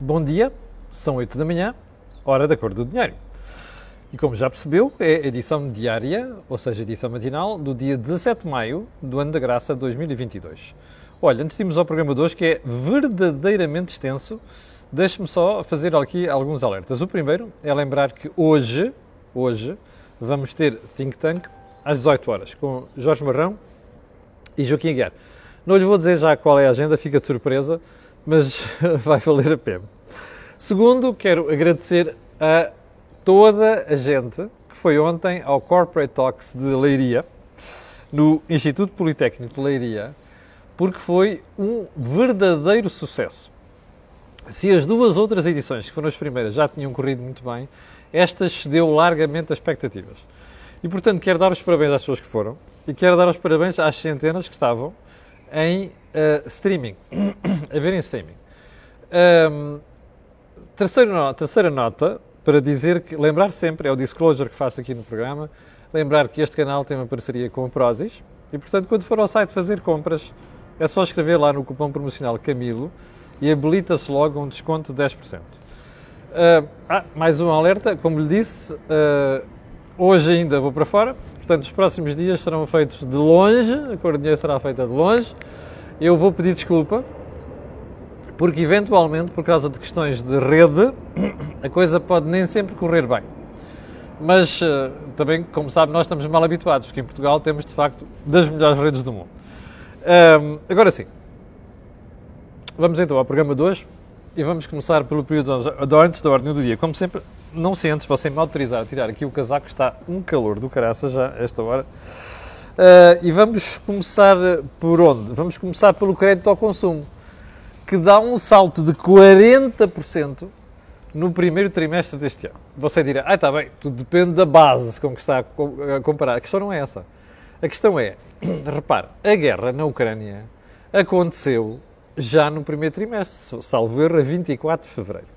Bom dia, são 8 da manhã, hora da cor do dinheiro. E como já percebeu, é edição diária, ou seja, edição matinal, do dia 17 de maio do ano da graça 2022. Olha, antes de irmos ao programa de hoje, que é verdadeiramente extenso, deixe-me só fazer aqui alguns alertas. O primeiro é lembrar que hoje, hoje, vamos ter Think Tank às 18 horas, com Jorge Marrão e Joaquim Aguiar. Não lhe vou dizer já qual é a agenda, fica de surpresa, mas vai valer a pena. Segundo, quero agradecer a toda a gente que foi ontem ao Corporate Talks de Leiria, no Instituto Politécnico de Leiria, porque foi um verdadeiro sucesso. Se as duas outras edições, que foram as primeiras, já tinham corrido muito bem, esta excedeu largamente as expectativas. E, portanto, quero dar os parabéns às pessoas que foram e quero dar os parabéns às centenas que estavam em uh, streaming, a ver em streaming. Um, terceira, terceira nota, para dizer que, lembrar sempre, é o disclosure que faço aqui no programa, lembrar que este canal tem uma parceria com a Prozis e, portanto, quando for ao site fazer compras, é só escrever lá no cupom promocional Camilo e habilita-se logo um desconto de 10%. Uh, ah, mais um alerta, como lhe disse, uh, hoje ainda vou para fora, Portanto, os próximos dias serão feitos de longe, a coordenação será feita de longe. Eu vou pedir desculpa, porque eventualmente, por causa de questões de rede, a coisa pode nem sempre correr bem. Mas eh, também, como sabe, nós estamos mal habituados, porque em Portugal temos de facto das melhores redes do mundo. Um, agora sim, vamos então ao programa de hoje e vamos começar pelo período antes da ordem do dia. Como sempre, não se antes você me autorizar a tirar aqui o casaco, está um calor do caraça já, esta hora. Uh, e vamos começar por onde? Vamos começar pelo crédito ao consumo, que dá um salto de 40% no primeiro trimestre deste ano. Você dirá, ah, está bem, tudo depende da base com que está a comparar. A questão não é essa. A questão é, repare, a guerra na Ucrânia aconteceu já no primeiro trimestre, salvo erro, a 24 de fevereiro.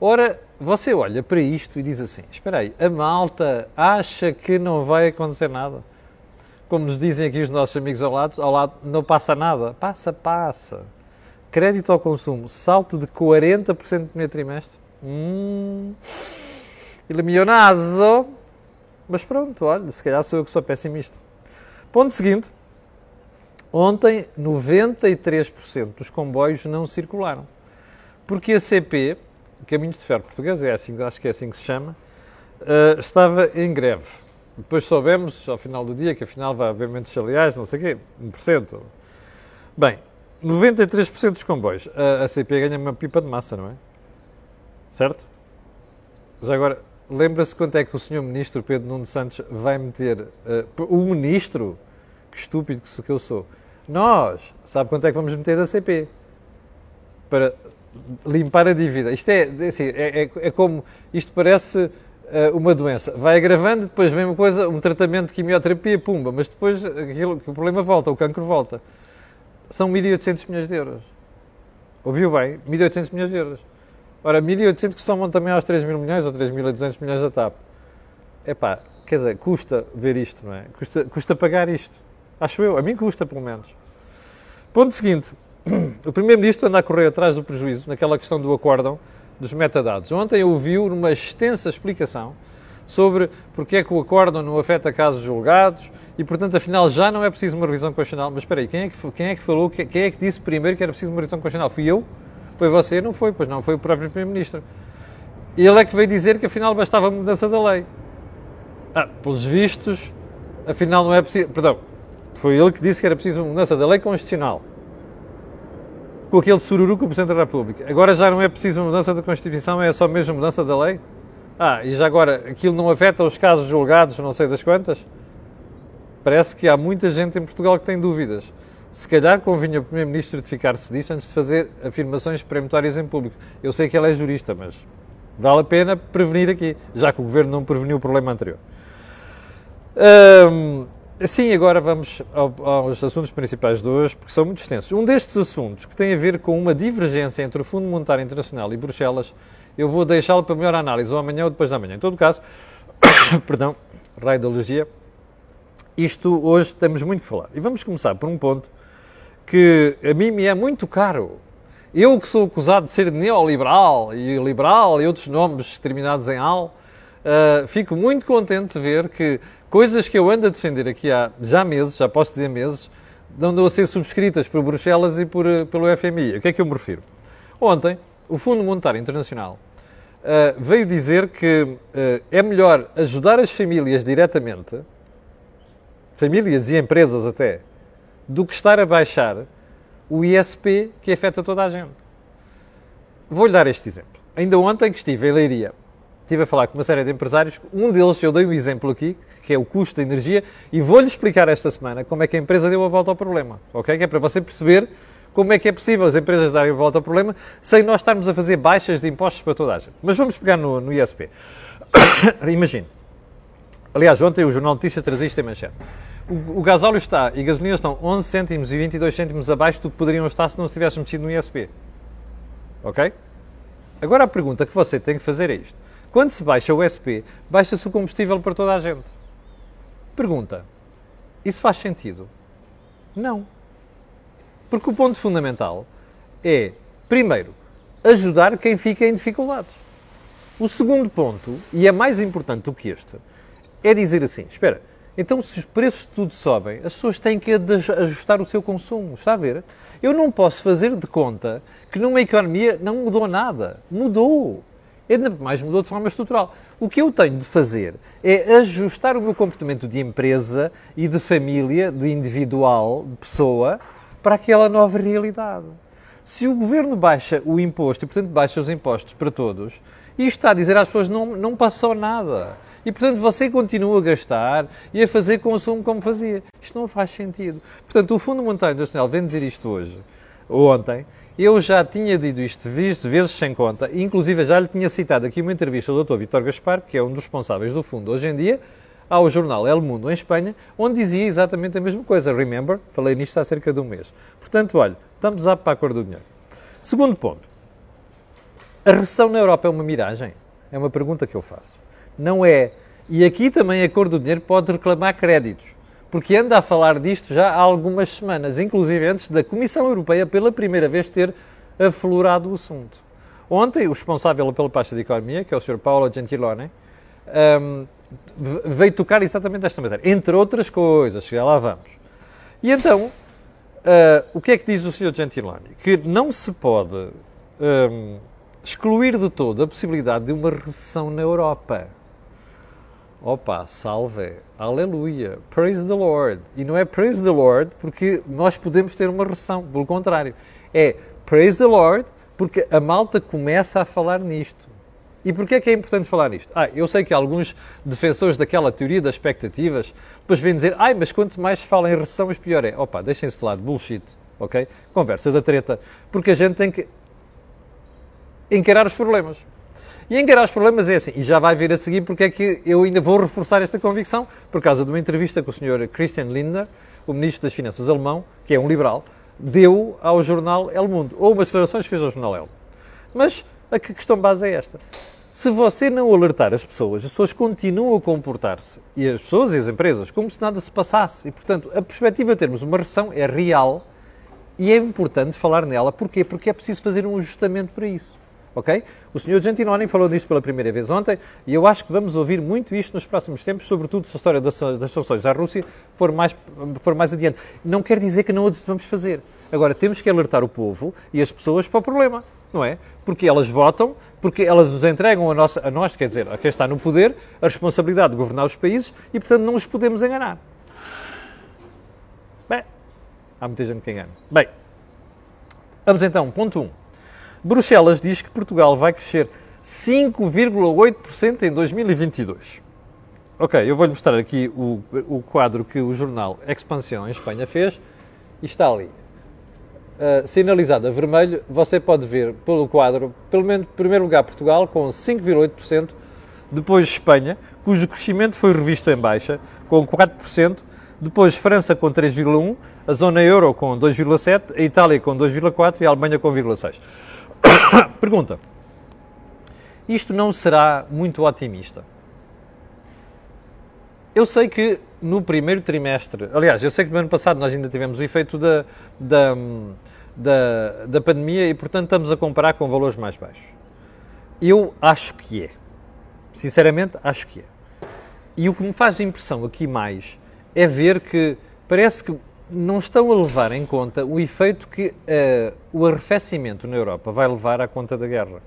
Ora, você olha para isto e diz assim: espera aí, a malta acha que não vai acontecer nada? Como nos dizem aqui os nossos amigos ao lado, ao lado não passa nada. Passa, passa. Crédito ao consumo, salto de 40% no primeiro trimestre. Hum, iluminazo. Mas pronto, olha, se calhar sou eu que sou pessimista. Ponto seguinte. Ontem, 93% dos comboios não circularam. Porque a CP, Caminhos de Ferro Português, é assim, acho que é assim que se chama, uh, estava em greve. Depois soubemos, ao final do dia, que afinal vai haver mentes salariais, não sei o quê, 1%. Bem, 93% dos comboios. A, a CP ganha uma pipa de massa, não é? Certo? Já agora, lembra-se quanto é que o Sr. Ministro Pedro Nuno Santos vai meter? Uh, o Ministro, que estúpido que eu sou, nós, sabe quanto é que vamos meter da CP? Para limpar a dívida. Isto é, é assim, é, é, é como, isto parece uh, uma doença. Vai agravando, depois vem uma coisa, um tratamento de quimioterapia, pumba, mas depois aquilo, o problema volta, o cancro volta. São 1.800 milhões de euros. Ouviu bem? 1.800 milhões de euros. Ora, 1.800 que somam também aos 3 mil milhões ou 3.200 milhões da TAP. Epá, quer dizer, custa ver isto, não é? Custa, custa pagar isto. Acho eu, a mim custa pelo menos. Ponto seguinte, o Primeiro-Ministro anda a correr atrás do prejuízo naquela questão do acórdão dos metadados. Ontem ouviu numa extensa explicação sobre porque é que o acórdão não afeta casos julgados e, portanto, afinal já não é preciso uma revisão constitucional. Mas espera aí, quem é que, quem é que falou, quem é que disse primeiro que era preciso uma revisão constitucional? Fui eu? Foi você? Não foi, pois não, foi o próprio Primeiro-Ministro. Ele é que veio dizer que afinal bastava a mudança da lei. Ah, pelos vistos, afinal não é preciso. Perdão, foi ele que disse que era preciso uma mudança da lei constitucional com aquele sururu com o Presidente da República. Agora já não é preciso uma mudança da Constituição, é só mesmo mudança da lei? Ah, e já agora, aquilo não afeta os casos julgados, não sei das quantas? Parece que há muita gente em Portugal que tem dúvidas. Se calhar convinha o Primeiro-Ministro notificar-se disso antes de fazer afirmações peremptórias em público. Eu sei que ele é jurista, mas vale a pena prevenir aqui, já que o Governo não preveniu o problema anterior. Sim, agora vamos aos assuntos principais de hoje, porque são muito extensos. Um destes assuntos, que tem a ver com uma divergência entre o Fundo Monetário Internacional e Bruxelas, eu vou deixá-lo para melhor análise, ou amanhã ou depois da manhã. Em todo caso, perdão, alergia, isto hoje temos muito que falar. E vamos começar por um ponto que a mim me é muito caro Eu que sou acusado de ser neoliberal e liberal e outros nomes terminados em al, uh, fico muito contente de ver que coisas que eu ando a defender aqui há já meses, já posso dizer meses, andam a ser subscritas por Bruxelas e por, uh, pelo FMI. A que é que eu me refiro? Ontem, o Fundo Monetário Internacional uh, veio dizer que é melhor ajudar as famílias diretamente, famílias e empresas até, do que estar a baixar o ISP que afeta toda a gente. Vou-lhe dar este exemplo. Ainda ontem que estive em Leiria, estive a falar com uma série de empresários, um deles eu dei um exemplo aqui, que é o custo da energia, e vou-lhe explicar esta semana como é que a empresa deu a volta ao problema, ok? Que é para você perceber como é que é possível as empresas darem volta ao problema sem nós estarmos a fazer baixas de impostos para toda a gente. Mas vamos pegar no, no ISP. Imagine. Aliás, ontem o Jornal Notícias trazia isto em manchete o, o gasóleo está e gasolina estão 11 cêntimos e 22 cêntimos abaixo do que poderiam estar se não se tivesse no ISP. Ok? Agora a pergunta que você tem que fazer é isto. Quando se baixa o ISP, baixa-se o combustível para toda a gente. Pergunta: isso faz sentido? Não. Porque o ponto fundamental é, primeiro, ajudar quem fica em dificuldades. O segundo ponto, e é mais importante do que este, é dizer assim: espera, então, se os preços de tudo sobem, as pessoas têm que ajustar o seu consumo. Está a ver? Eu não posso fazer de conta que numa economia não mudou nada. Mudou. Ainda mais mudou de forma estrutural. O que eu tenho de fazer é ajustar o meu comportamento de empresa e de família, de individual, de pessoa, para aquela nova realidade. Se o governo baixa o imposto e, portanto, baixa os impostos para todos, isto está a dizer às pessoas não, não passou nada. E, portanto, você continua a gastar e a fazer consumo como fazia. Isto não faz sentido. Portanto, o Fundo Monetário Internacional vem dizer isto hoje, ontem. Eu já tinha dito isto visto vezes sem conta, e inclusive já lhe tinha citado aqui uma entrevista do Dr. Vitor Gaspar, que é um dos responsáveis do fundo hoje em dia, ao jornal El Mundo em Espanha, onde dizia exatamente a mesma coisa. Remember? Falei nisto há cerca de um mês. Portanto, olha, estamos aptos para a cor do dinheiro. Segundo ponto. A recessão na Europa é uma miragem? É uma pergunta que eu faço. Não é. E aqui também a cor do dinheiro pode reclamar créditos, porque anda a falar disto já há algumas semanas, inclusive antes da Comissão Europeia pela primeira vez ter aflorado o assunto. Ontem, o responsável pela pasta de economia, que é o Sr. Paolo Gentiloni, um, veio tocar exatamente esta matéria, entre outras coisas, já lá vamos. E então, uh, o que é que diz o Sr. Gentiloni? Que não se pode um, excluir de todo a possibilidade de uma recessão na Europa. Opa, salve, aleluia, praise the Lord. E não é praise the Lord porque nós podemos ter uma recessão, pelo contrário. É praise the Lord porque a malta começa a falar nisto. E porquê é que é importante falar nisto? Ah, eu sei que alguns defensores daquela teoria das expectativas depois vêm dizer, ai, mas quanto mais se fala em recessão, mas pior é. Opa, deixem-se de lado, bullshit, ok? Conversa da treta. Porque a gente tem que encarar os problemas. E encarar os problemas é assim, e já vai vir a seguir porque é que eu ainda vou reforçar esta convicção, por causa de uma entrevista que o Sr. Christian Lindner, o Ministro das Finanças alemão, que é um liberal, deu ao jornal El Mundo, ou umas declarações que fez ao jornal El. Mas a questão base é esta. Se você não alertar as pessoas, as pessoas continuam a comportar-se, e as pessoas e as empresas, como se nada se passasse. E, portanto, a perspectiva de termos uma recessão é real e é importante falar nela. Porquê? Porque é preciso fazer um ajustamento para isso ok? O Sr. Gentiloni falou disso pela primeira vez ontem e eu acho que vamos ouvir muito isto nos próximos tempos, sobretudo se a história das, das sanções à Rússia for mais, for mais adiante. Não quer dizer que não o devemos fazer. Agora, temos que alertar o povo e as pessoas para o problema, não é? Porque elas votam, porque elas nos entregam a, nossa, a nós, quer dizer, a quem está no poder, a responsabilidade de governar os países e, portanto, não os podemos enganar. Bem, há muita gente que engana. Bem, vamos então, ponto 1. Um. Bruxelas diz que Portugal vai crescer 5,8% em 2022. Ok, eu vou-lhe mostrar aqui o, o quadro que o jornal Expansão em Espanha fez e está ali. Uh, sinalizado a vermelho, você pode ver pelo quadro, pelo menos, em primeiro lugar, Portugal com 5,8%, depois Espanha, cujo crescimento foi revisto em baixa, com 4%, depois França com 3,1%, a zona euro com 2,7%, a Itália com 2,4% e a Alemanha com 0,6%. Pergunta: isto não será muito otimista? Eu sei que no primeiro trimestre, aliás, eu sei que no ano passado nós ainda tivemos o efeito da, da, da, da pandemia e, portanto, estamos a comparar com valores mais baixos. Eu acho que é. Sinceramente, acho que é. E o que me faz impressão aqui mais é ver que parece que não estão a levar em conta o efeito que uh, o arrefecimento na Europa vai levar à conta da guerra.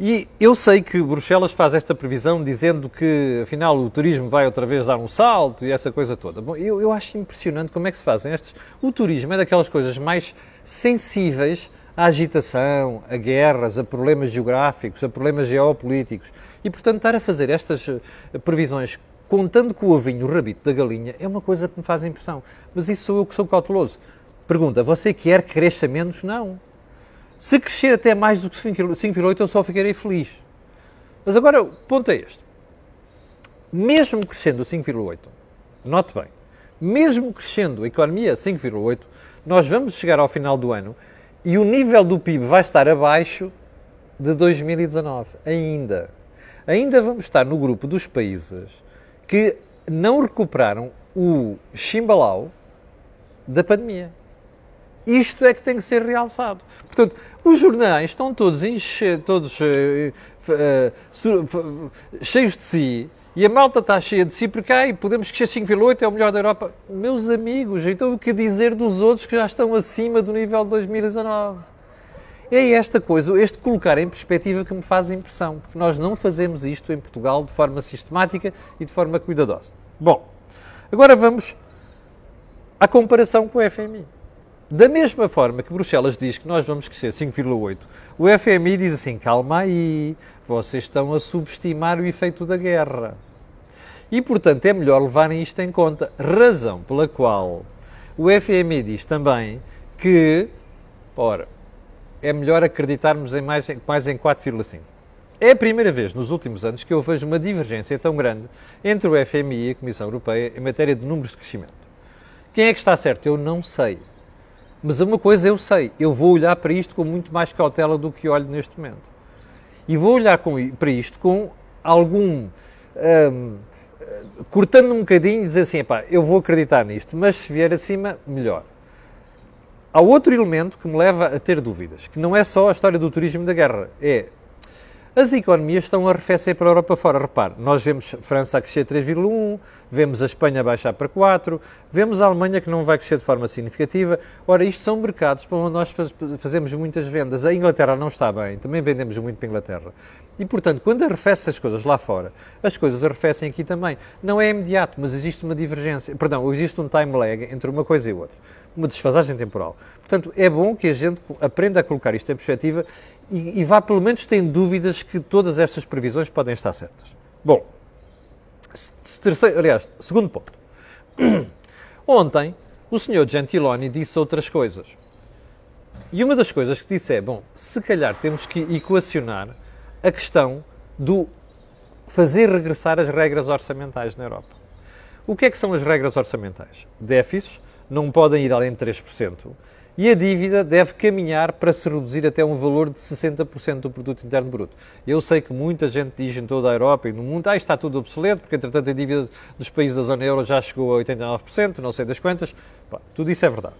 E eu sei que Bruxelas faz esta previsão dizendo que, afinal, o turismo vai outra vez dar um salto e essa coisa toda. Bom, eu, eu acho impressionante como é que se fazem estes. O turismo é daquelas coisas mais sensíveis à agitação, a guerras, a problemas geográficos, a problemas geopolíticos. E, portanto, estar a fazer estas eh, previsões contando com o ovinho o rabito da galinha é uma coisa que me faz impressão. Mas isso sou eu que sou cauteloso. Pergunta, você quer que cresça menos? Não. Se crescer até mais do que 5,8 eu só ficarei feliz. Mas agora o ponto é este. Mesmo crescendo 5,8, note bem, mesmo crescendo a economia 5,8, nós vamos chegar ao final do ano e o nível do PIB vai estar abaixo de 2019. Ainda. Ainda vamos estar no grupo dos países que não recuperaram o chimbalau da pandemia. Isto é que tem que ser realçado. Portanto, os jornais estão todos, enche, todos uh, uh, cheios de si e a malta está cheia de si porque ai, podemos crescer 5,8 é o melhor da Europa. Meus amigos, então o que dizer dos outros que já estão acima do nível de 2019? É esta coisa, este colocar em perspectiva que me faz impressão, porque nós não fazemos isto em Portugal de forma sistemática e de forma cuidadosa. Bom, agora vamos à comparação com o FMI. Da mesma forma que Bruxelas diz que nós vamos crescer 5,8, o FMI diz assim: calma aí, vocês estão a subestimar o efeito da guerra. E, portanto, é melhor levarem isto em conta. Razão pela qual o FMI diz também que, ora, é melhor acreditarmos em mais, mais em 4,5. É a primeira vez nos últimos anos que eu vejo uma divergência tão grande entre o FMI e a Comissão Europeia em matéria de números de crescimento. Quem é que está certo? Eu não sei. Mas uma coisa eu sei, eu vou olhar para isto com muito mais cautela do que olho neste momento. E vou olhar com, para isto com algum. Um, cortando um bocadinho e dizer assim: epá, eu vou acreditar nisto, mas se vier acima, melhor. Há outro elemento que me leva a ter dúvidas, que não é só a história do turismo da guerra, é as economias estão a arrefecer para a Europa fora. Repare, nós vemos França a crescer 3,1, vemos a Espanha baixar para 4, vemos a Alemanha que não vai crescer de forma significativa. Ora, isto são mercados para onde nós faz, fazemos muitas vendas. A Inglaterra não está bem, também vendemos muito para a Inglaterra. E, portanto, quando arrefecem as coisas lá fora, as coisas arrefecem aqui também. Não é imediato, mas existe uma divergência. Perdão, existe um time lag entre uma coisa e outra. Uma desfasagem temporal. Portanto, é bom que a gente aprenda a colocar isto em perspectiva e, e vá pelo menos tendo dúvidas que todas estas previsões podem estar certas. Bom, terceiro, aliás, segundo ponto. Ontem, o senhor Gentiloni disse outras coisas. E uma das coisas que disse é, bom, se calhar temos que equacionar a questão do fazer regressar as regras orçamentais na Europa. O que é que são as regras orçamentais? Déficits não podem ir além de 3%, e a dívida deve caminhar para se reduzir até um valor de 60% do produto interno bruto. Eu sei que muita gente diz em toda a Europa e no mundo, ah, está tudo obsoleto, porque entretanto a dívida dos países da zona euro já chegou a 89%, não sei das quantas. Pá, tudo isso é verdade.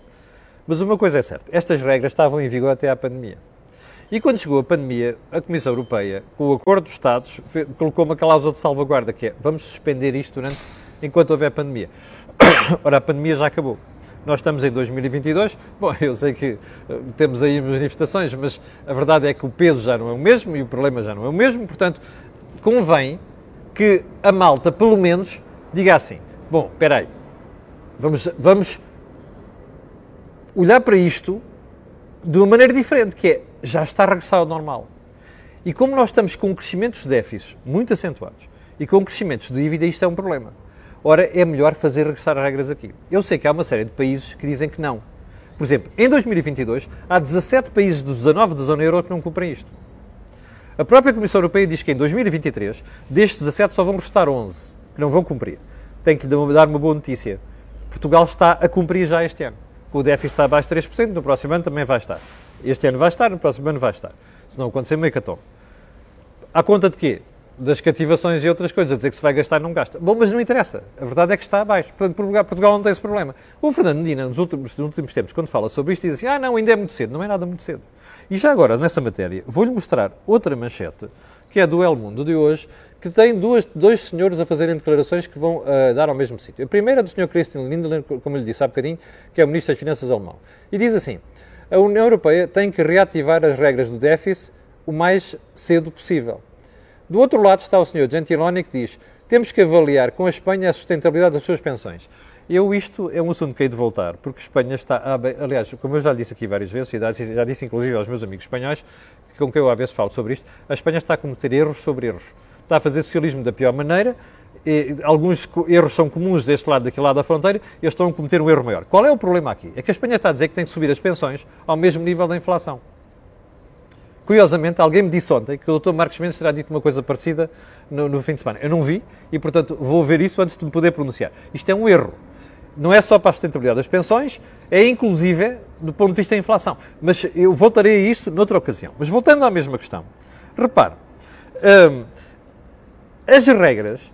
Mas uma coisa é certa, estas regras estavam em vigor até à pandemia. E quando chegou a pandemia, a Comissão Europeia, com o acordo dos Estados, colocou uma cláusula de salvaguarda, que é, vamos suspender isto durante, enquanto houver pandemia. Ora, a pandemia já acabou. Nós estamos em 2022. Bom, eu sei que uh, temos aí manifestações, mas a verdade é que o peso já não é o mesmo e o problema já não é o mesmo. Portanto, convém que a malta, pelo menos, diga assim: bom, espera aí, vamos, vamos olhar para isto de uma maneira diferente, que é já está a regressar ao normal. E como nós estamos com crescimentos de déficits muito acentuados e com crescimentos de dívida, isto é um problema. Ora, é melhor fazer regressar as regras aqui. Eu sei que há uma série de países que dizem que não. Por exemplo, em 2022, há 17 países dos 19 da zona euro que não cumprem isto. A própria Comissão Europeia diz que em 2023, destes 17 só vão restar 11 que não vão cumprir. Tenho que lhe dar uma boa notícia. Portugal está a cumprir já este ano. O déficit está abaixo de 3%, no próximo ano também vai estar. Este ano vai estar, no próximo ano vai estar. Se não acontecer, meio catom. À conta de quê? Das cativações e outras coisas, a dizer que se vai gastar não gasta. Bom, mas não interessa. A verdade é que está abaixo. Portanto, Portugal, não tem esse problema. O Fernando Medina, nos últimos, nos últimos tempos, quando fala sobre isto, diz assim, ah, não, ainda é muito cedo. Não é nada muito cedo. E já agora, nessa matéria, vou-lhe mostrar outra manchete, que é do El Mundo de hoje, que tem duas, dois senhores a fazerem declarações que vão uh, dar ao mesmo sítio. A primeira é do Sr. Christian Lindner, como lhe disse há bocadinho, que é o Ministro das Finanças alemão. E diz assim, a União Europeia tem que reativar as regras do déficit o mais cedo possível. Do outro lado está o Sr. Gentiloni que diz temos que avaliar com a Espanha a sustentabilidade das suas pensões. Eu, isto é um assunto que hei de voltar, porque a Espanha está, aliás, como eu já disse aqui várias vezes, e já disse inclusive aos meus amigos espanhóis, com quem eu às vezes falo sobre isto, a Espanha está a cometer erros sobre erros está a fazer socialismo da pior maneira. E alguns erros são comuns deste lado, daquele lado da fronteira, e eles estão a cometer um erro maior. Qual é o problema aqui? É que a Espanha está a dizer que tem que subir as pensões ao mesmo nível da inflação. Curiosamente, alguém me disse ontem que o Dr. Marcos Mendes terá dito uma coisa parecida no, no, fim de semana. Eu não vi e, portanto, vou ver isso antes de me poder pronunciar. Isto é um erro. Não é só para a sustentabilidade das pensões, é inclusive do ponto de vista da inflação. Mas eu voltarei a isso noutra ocasião. Mas voltando à mesma questão, repare, hum, as regras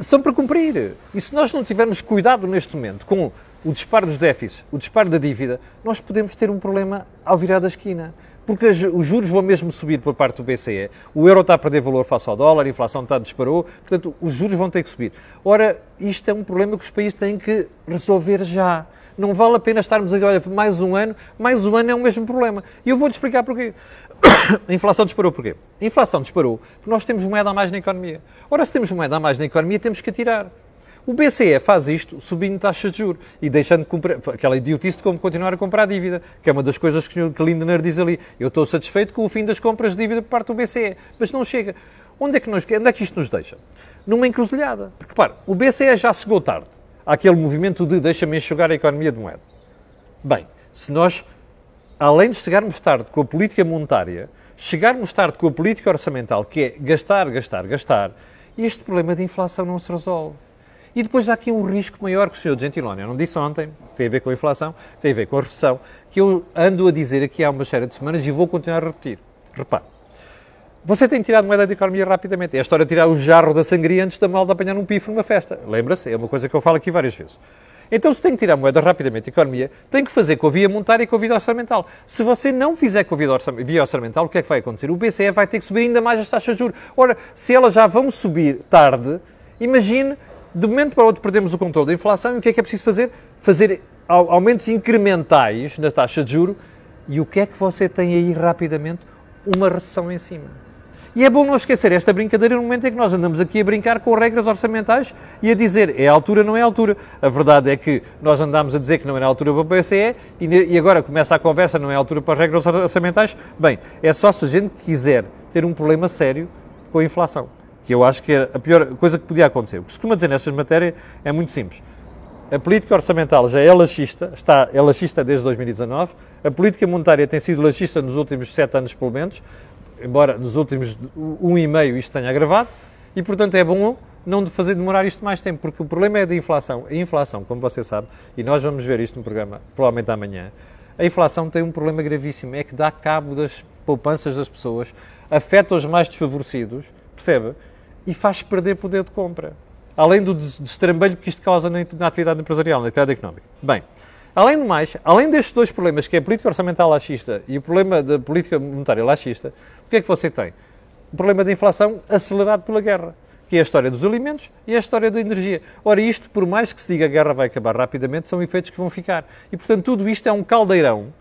são para cumprir. E se nós não tivermos cuidado neste momento com o disparo dos déficits, o disparo da dívida, nós podemos ter um problema ao virar da esquina. Porque os juros vão mesmo subir por parte do BCE, o euro está a perder valor face ao dólar, a inflação está a disparou, portanto, os juros vão ter que subir. Ora, isto é um problema que os países têm que resolver já. Não vale a pena estarmos a dizer, olha, mais um ano, mais um ano é o mesmo problema. E eu vou-te explicar porquê. A inflação disparou porquê? A inflação disparou porque nós temos moeda a mais na economia. Ora, se temos moeda a mais na economia, temos que atirar. O BCE faz isto subindo taxas de juros e deixando de comprar, aquela idiotice de como continuar a comprar dívida, que é uma das coisas que o. Lindner diz ali. Eu estou satisfeito com o fim das compras de dívida por parte do BCE, mas não chega. Onde é que, nós, onde é que isto nos deixa? Numa encruzilhada. Porque, para, o BCE já chegou tarde àquele movimento de deixa-me enxugar a economia de moeda. Bem, se nós, além de chegarmos tarde com a política monetária, chegarmos tarde com a política orçamental, que é gastar, gastar, gastar, este problema de inflação não se resolve. E depois há aqui um risco maior que o Sr. Gentiloni, eu não disse ontem, tem a ver com a inflação, tem a ver com a recessão, que eu ando a dizer aqui há uma série de semanas e vou continuar a repetir. Repare, você tem tirado moeda da economia rapidamente. É a história de tirar o jarro da sangria antes da malda apanhar um pifo numa festa. Lembra-se? É uma coisa que eu falo aqui várias vezes. Então, se tem que tirar moeda rapidamente da economia, tem que fazer com a via monetária e com a via orçamental. Se você não fizer com a via orçamental, o que é que vai acontecer? O BCE vai ter que subir ainda mais as taxas de juros. Ora, se elas já vão subir tarde, imagine, de momento para outro perdemos o controle da inflação e o que é que é preciso fazer? Fazer aumentos incrementais na taxa de juros e o que é que você tem aí rapidamente? Uma recessão em cima. E é bom não esquecer esta brincadeira no momento em que nós andamos aqui a brincar com regras orçamentais e a dizer é a altura, não é a altura. A verdade é que nós andamos a dizer que não era a altura para o PCE e agora começa a conversa, não é a altura para as regras orçamentais. Bem, é só se a gente quiser ter um problema sério com a inflação, que eu acho que é a pior coisa que podia acontecer. O que se costuma dizer nestas matérias é muito simples. A política orçamental já é laxista, está, é laxista desde 2019. A política monetária tem sido laxista nos últimos sete anos, pelo menos embora nos últimos um e meio isto tenha agravado, e portanto é bom não de fazer demorar isto mais tempo, porque o problema é da inflação. A inflação, como você sabe, e nós vamos ver isto no programa, provavelmente amanhã, a inflação tem um problema gravíssimo, é que dá cabo das poupanças das pessoas, afeta os mais desfavorecidos, percebe? E faz perder poder de compra. Além do destrambelho que isto causa na, atividade empresarial, na atividade económica. Bem, Além do mais, além destes dois problemas, que é a política orçamental laxista e o problema da política monetária laxista, o que é que você tem? O problema da inflação acelerado pela guerra, que é a história dos alimentos e a história da energia. Ora, isto, por mais que se diga que a guerra vai acabar rapidamente, são efeitos que vão ficar. E, portanto, tudo isto é um caldeirão.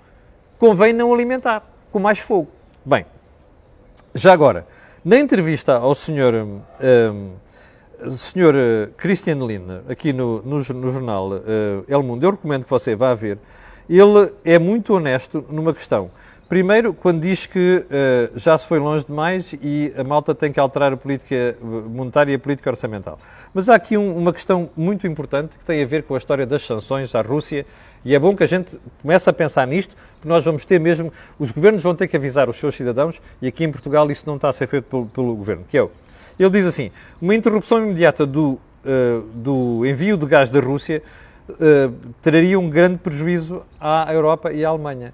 Convém não alimentar com mais fogo. Bem, já agora, na entrevista ao senhor um, hum, Senhor uh, Christian Lindner, aqui no, no, no jornal uh, El Mundo, eu recomendo que você vá ver, ele é muito honesto numa questão. Primeiro, quando diz que uh, já se foi longe demais e a malta tem que alterar a política monetária e a política orçamental. Mas há aqui um, uma questão muito importante que tem a ver com a história das sanções à Rússia e é bom que a gente comece a pensar nisto, porque nós vamos ter mesmo, os governos vão ter que avisar os seus cidadãos e aqui em Portugal isso não está a ser feito pelo, pelo governo, que é o ele diz assim: uma interrupção imediata do, uh, do envio de gás da Rússia uh, traria um grande prejuízo à Europa e à Alemanha.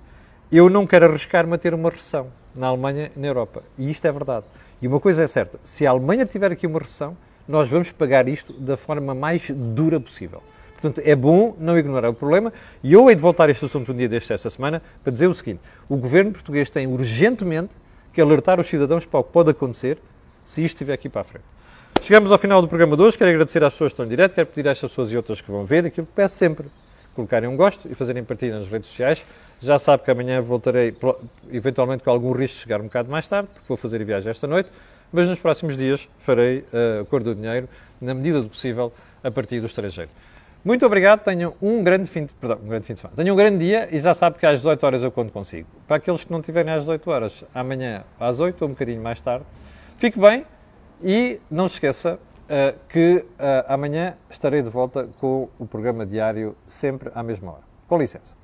Eu não quero arriscar-me a ter uma recessão na Alemanha na Europa. E isto é verdade. E uma coisa é certa: se a Alemanha tiver aqui uma recessão, nós vamos pagar isto da forma mais dura possível. Portanto, é bom não ignorar o problema e eu hei de voltar a este assunto um dia deste esta semana para dizer o seguinte: o governo português tem urgentemente que alertar os cidadãos para o que pode acontecer se isto estiver aqui para a frente. Chegamos ao final do programa de hoje. Quero agradecer às pessoas que estão em direto, quero pedir estas pessoas e outras que vão ver aquilo que peço sempre: colocarem um gosto e fazerem partilha nas redes sociais. Já sabe que amanhã voltarei, eventualmente com algum risco de chegar um bocado mais tarde, porque vou fazer a viagem esta noite, mas nos próximos dias farei uh, a cor do dinheiro, na medida do possível, a partir do estrangeiro. Muito obrigado, tenham um grande fim de, perdão, um grande fim de semana. Tenham um grande dia e já sabe que às 18 horas eu conto consigo. Para aqueles que não tiverem às 18 horas, amanhã às 8 ou um bocadinho mais tarde, fique bem e não se esqueça uh, que uh, amanhã estarei de volta com o programa diário sempre à mesma hora. Com licença.